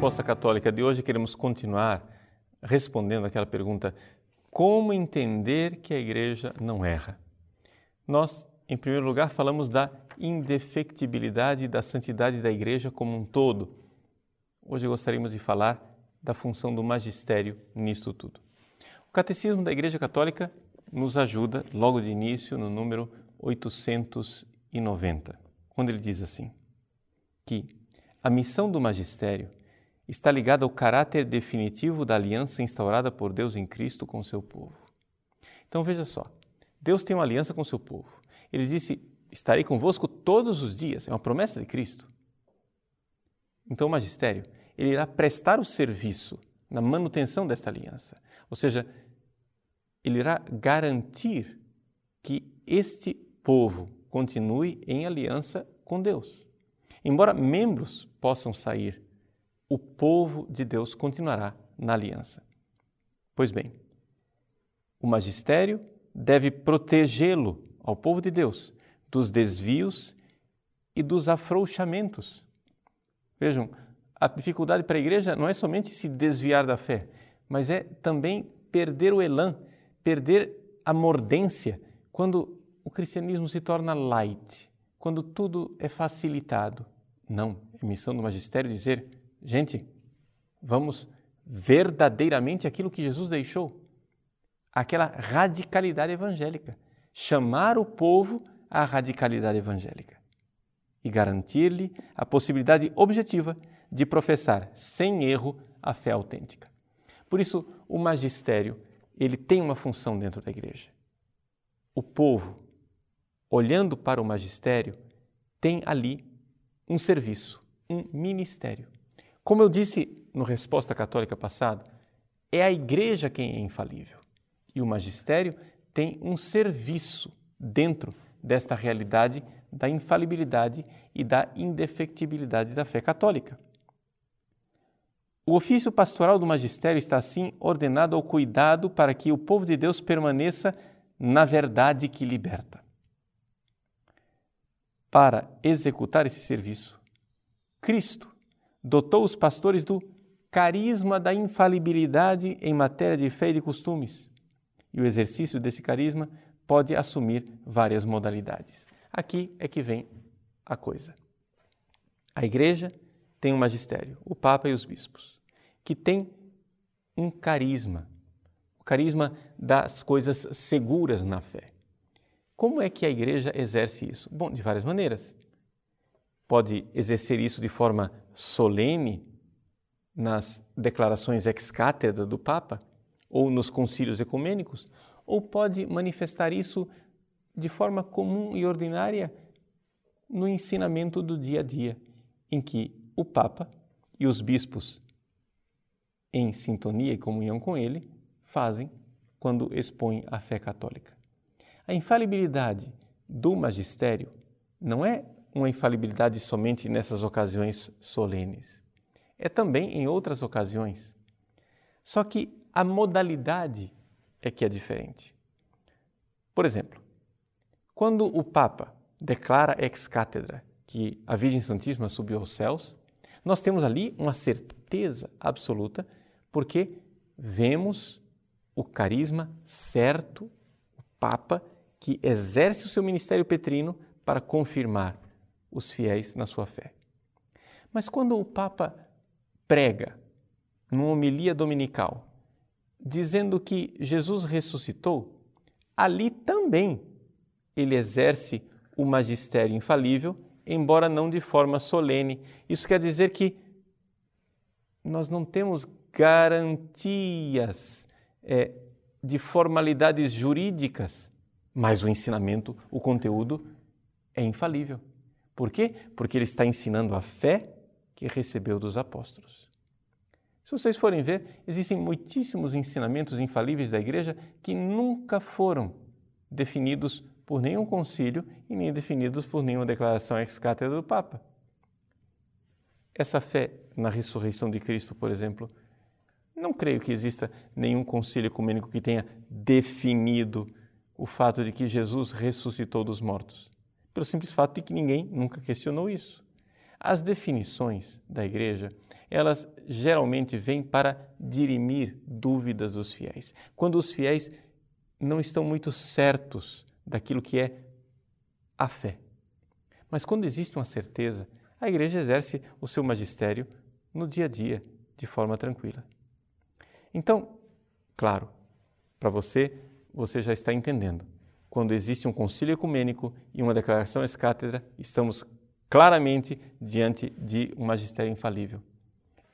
Resposta Católica de hoje, queremos continuar respondendo aquela pergunta: como entender que a igreja não erra? Nós, em primeiro lugar, falamos da indefectibilidade da santidade da igreja como um todo. Hoje gostaríamos de falar da função do magistério nisto tudo. O Catecismo da Igreja Católica nos ajuda, logo de início, no número 890, quando ele diz assim: que a missão do magistério está ligada ao caráter definitivo da aliança instaurada por Deus em Cristo com o seu povo. Então veja só, Deus tem uma aliança com o seu povo. Ele disse: Estarei convosco todos os dias. É uma promessa de Cristo. Então o magistério, ele irá prestar o serviço na manutenção desta aliança. Ou seja, ele irá garantir que este povo continue em aliança com Deus. Embora membros possam sair, o povo de Deus continuará na aliança. Pois bem, o magistério deve protegê-lo, ao povo de Deus, dos desvios e dos afrouxamentos. Vejam, a dificuldade para a igreja não é somente se desviar da fé, mas é também perder o elan, perder a mordência quando o cristianismo se torna light, quando tudo é facilitado. Não, é missão do magistério dizer, gente, vamos verdadeiramente aquilo que Jesus deixou, aquela radicalidade evangélica, chamar o povo à radicalidade evangélica e garantir-lhe a possibilidade objetiva de professar sem erro a fé autêntica. Por isso, o magistério, ele tem uma função dentro da igreja. O povo, olhando para o magistério, tem ali um serviço, um ministério. Como eu disse no Resposta Católica passado, é a igreja quem é infalível e o magistério tem um serviço dentro desta realidade da infalibilidade e da indefectibilidade da fé católica. O ofício pastoral do magistério está assim ordenado ao cuidado para que o povo de Deus permaneça na verdade que liberta. Para executar esse serviço, Cristo dotou os pastores do carisma da infalibilidade em matéria de fé e de costumes. E o exercício desse carisma pode assumir várias modalidades. Aqui é que vem a coisa. A igreja tem um magistério, o Papa e os bispos, que tem um carisma, o carisma das coisas seguras na fé. Como é que a igreja exerce isso? Bom, de várias maneiras. Pode exercer isso de forma solene nas declarações ex cátedra do Papa ou nos concílios ecumênicos, ou pode manifestar isso de forma comum e ordinária no ensinamento do dia a dia, em que o Papa e os bispos, em sintonia e comunhão com ele, fazem quando expõem a fé católica. A infalibilidade do magistério não é uma infalibilidade somente nessas ocasiões solenes, é também em outras ocasiões. Só que a modalidade é que é diferente. Por exemplo, quando o Papa declara ex cátedra que a Virgem Santíssima subiu aos céus, nós temos ali uma certeza absoluta, porque vemos o carisma certo, o Papa, que exerce o seu ministério petrino para confirmar os fiéis na sua fé. Mas quando o Papa prega numa homilia dominical, dizendo que Jesus ressuscitou, ali também ele exerce o magistério infalível, embora não de forma solene. Isso quer dizer que nós não temos garantias é, de formalidades jurídicas, mas o ensinamento, o conteúdo é infalível. Por quê? Porque ele está ensinando a fé que recebeu dos apóstolos. Se vocês forem ver, existem muitíssimos ensinamentos infalíveis da igreja que nunca foram definidos por nenhum concílio e nem definidos por nenhuma declaração ex-cátedra do Papa. Essa fé na ressurreição de Cristo, por exemplo, não creio que exista nenhum concílio ecumênico que tenha definido o fato de que Jesus ressuscitou dos mortos, pelo simples fato de que ninguém nunca questionou isso. As definições da igreja, elas geralmente vêm para dirimir dúvidas dos fiéis. Quando os fiéis não estão muito certos daquilo que é a fé. Mas quando existe uma certeza, a igreja exerce o seu magistério no dia a dia, de forma tranquila. Então, claro, para você, você já está entendendo. Quando existe um concílio ecumênico e uma declaração ex-cátedra, estamos claramente diante de um magistério infalível.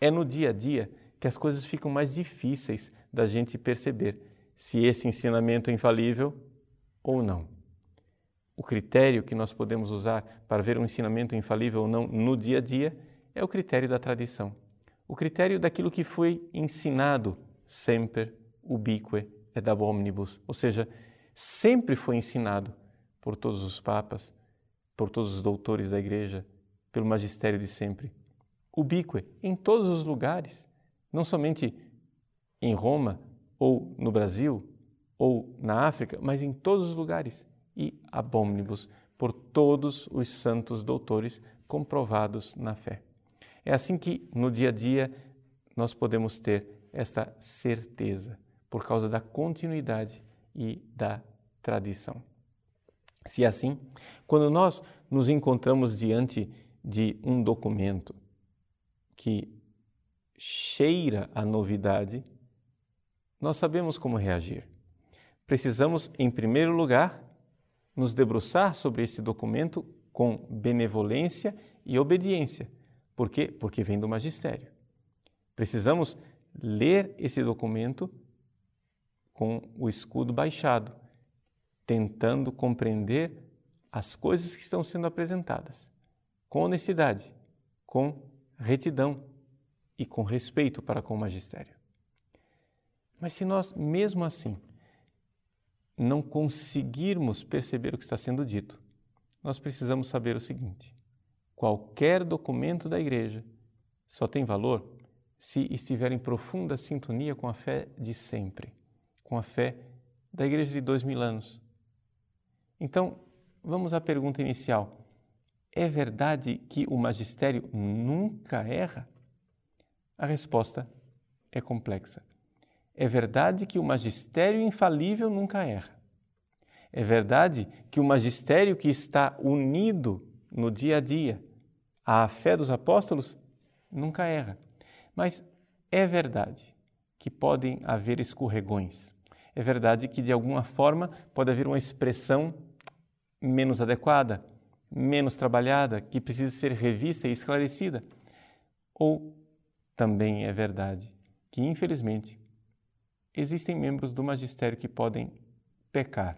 É no dia a dia que as coisas ficam mais difíceis da gente perceber se esse ensinamento é infalível ou não. O critério que nós podemos usar para ver um ensinamento infalível ou não no dia a dia é o critério da tradição. O critério daquilo que foi ensinado sempre ubique et ab omnibus, ou seja, sempre foi ensinado por todos os papas, por todos os doutores da igreja, pelo magistério de sempre. Ubíque, em todos os lugares, não somente em Roma ou no Brasil ou na África, mas em todos os lugares. E abômnibus, por todos os santos doutores comprovados na fé. É assim que no dia a dia nós podemos ter esta certeza, por causa da continuidade e da tradição. Se é assim, quando nós nos encontramos diante de um documento que cheira a novidade, nós sabemos como reagir. Precisamos, em primeiro lugar, nos debruçar sobre esse documento com benevolência e obediência. Por quê? Porque vem do magistério. Precisamos ler esse documento com o escudo baixado, tentando compreender as coisas que estão sendo apresentadas, com honestidade, com retidão e com respeito para com o magistério. Mas se nós, mesmo assim, não conseguirmos perceber o que está sendo dito, nós precisamos saber o seguinte: qualquer documento da igreja só tem valor se estiver em profunda sintonia com a fé de sempre, com a fé da igreja de dois mil anos, então, vamos à pergunta inicial. É verdade que o magistério nunca erra? A resposta é complexa. É verdade que o magistério infalível nunca erra. É verdade que o magistério que está unido no dia a dia à fé dos apóstolos nunca erra. Mas é verdade que podem haver escorregões. É verdade que, de alguma forma, pode haver uma expressão menos adequada, menos trabalhada, que precisa ser revista e esclarecida. Ou também é verdade que, infelizmente, existem membros do magistério que podem pecar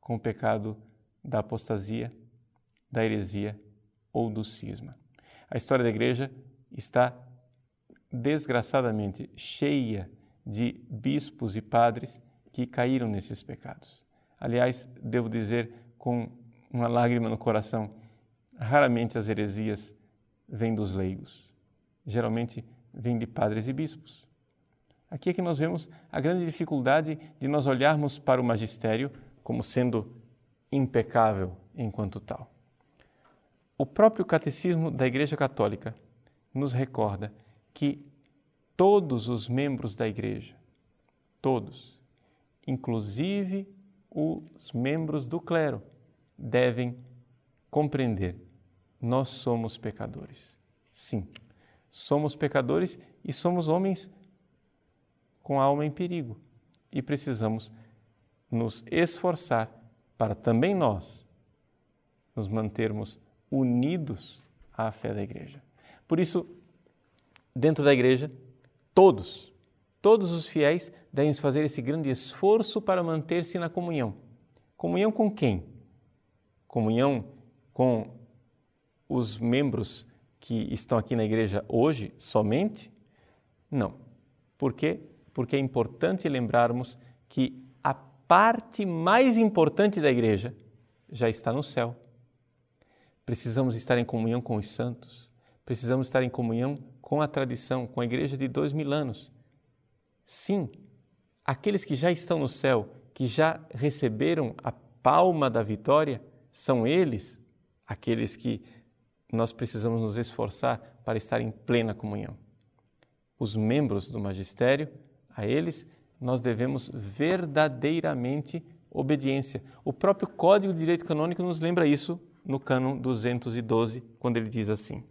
com o pecado da apostasia, da heresia ou do cisma. A história da igreja está desgraçadamente cheia de bispos e padres que caíram nesses pecados. Aliás, devo dizer com uma lágrima no coração. Raramente as heresias vêm dos leigos, geralmente vêm de padres e bispos. Aqui é que nós vemos a grande dificuldade de nós olharmos para o magistério como sendo impecável enquanto tal. O próprio catecismo da Igreja Católica nos recorda que todos os membros da Igreja, todos, inclusive os membros do clero, devem compreender: nós somos pecadores. Sim, somos pecadores e somos homens com a alma em perigo e precisamos nos esforçar para também nós nos mantermos unidos à fé da igreja. Por isso, dentro da igreja, todos, todos os fiéis devem fazer esse grande esforço para manter-se na comunhão. Comunhão com quem? comunhão com os membros que estão aqui na igreja hoje somente? Não. Por quê? Porque é importante lembrarmos que a parte mais importante da igreja já está no céu. Precisamos estar em comunhão com os santos, precisamos estar em comunhão com a tradição, com a igreja de dois mil anos. Sim, aqueles que já estão no céu, que já receberam a palma da vitória, são eles aqueles que nós precisamos nos esforçar para estar em plena comunhão. Os membros do magistério, a eles nós devemos verdadeiramente obediência. O próprio Código de Direito Canônico nos lembra isso no cânon 212, quando ele diz assim: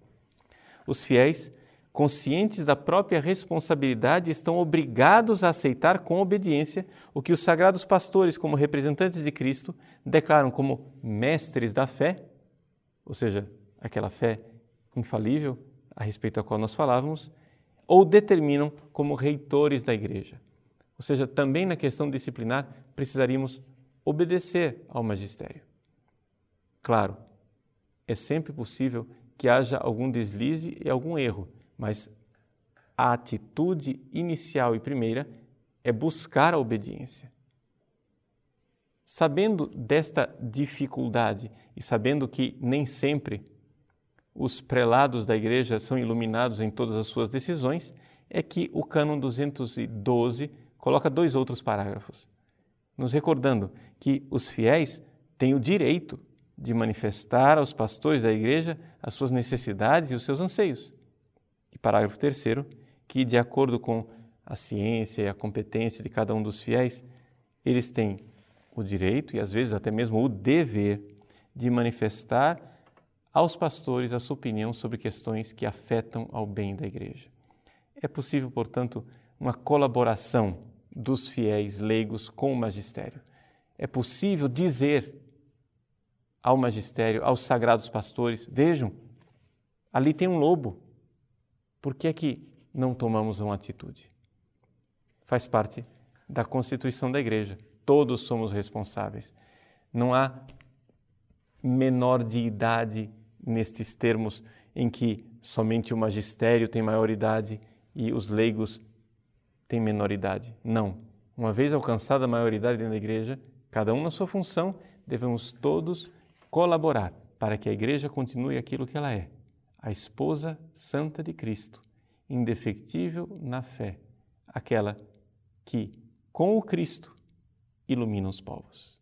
Os fiéis, conscientes da própria responsabilidade, estão obrigados a aceitar com obediência o que os sagrados pastores, como representantes de Cristo, declaram como mestres da fé, ou seja, aquela fé infalível a respeito da qual nós falávamos, ou determinam como reitores da igreja. Ou seja, também na questão disciplinar precisaríamos obedecer ao magistério. Claro, é sempre possível que haja algum deslize e algum erro, mas a atitude inicial e primeira é buscar a obediência. Sabendo desta dificuldade e sabendo que nem sempre os prelados da igreja são iluminados em todas as suas decisões, é que o cânon 212 coloca dois outros parágrafos, nos recordando que os fiéis têm o direito de manifestar aos pastores da igreja as suas necessidades e os seus anseios. E parágrafo terceiro, que de acordo com a ciência e a competência de cada um dos fiéis, eles têm o direito e às vezes até mesmo o dever de manifestar aos pastores a sua opinião sobre questões que afetam ao bem da igreja. É possível, portanto, uma colaboração dos fiéis leigos com o magistério. É possível dizer ao magistério, aos sagrados pastores: vejam, ali tem um lobo. Por que é que não tomamos uma atitude? Faz parte da constituição da igreja. Todos somos responsáveis. Não há menor de idade nestes termos em que somente o magistério tem maioridade e os leigos têm menoridade. Não. Uma vez alcançada a maioridade dentro da igreja, cada um na sua função, devemos todos colaborar para que a igreja continue aquilo que ela é, a esposa santa de Cristo, indefectível na fé, aquela que, com o Cristo, ilumina os povos.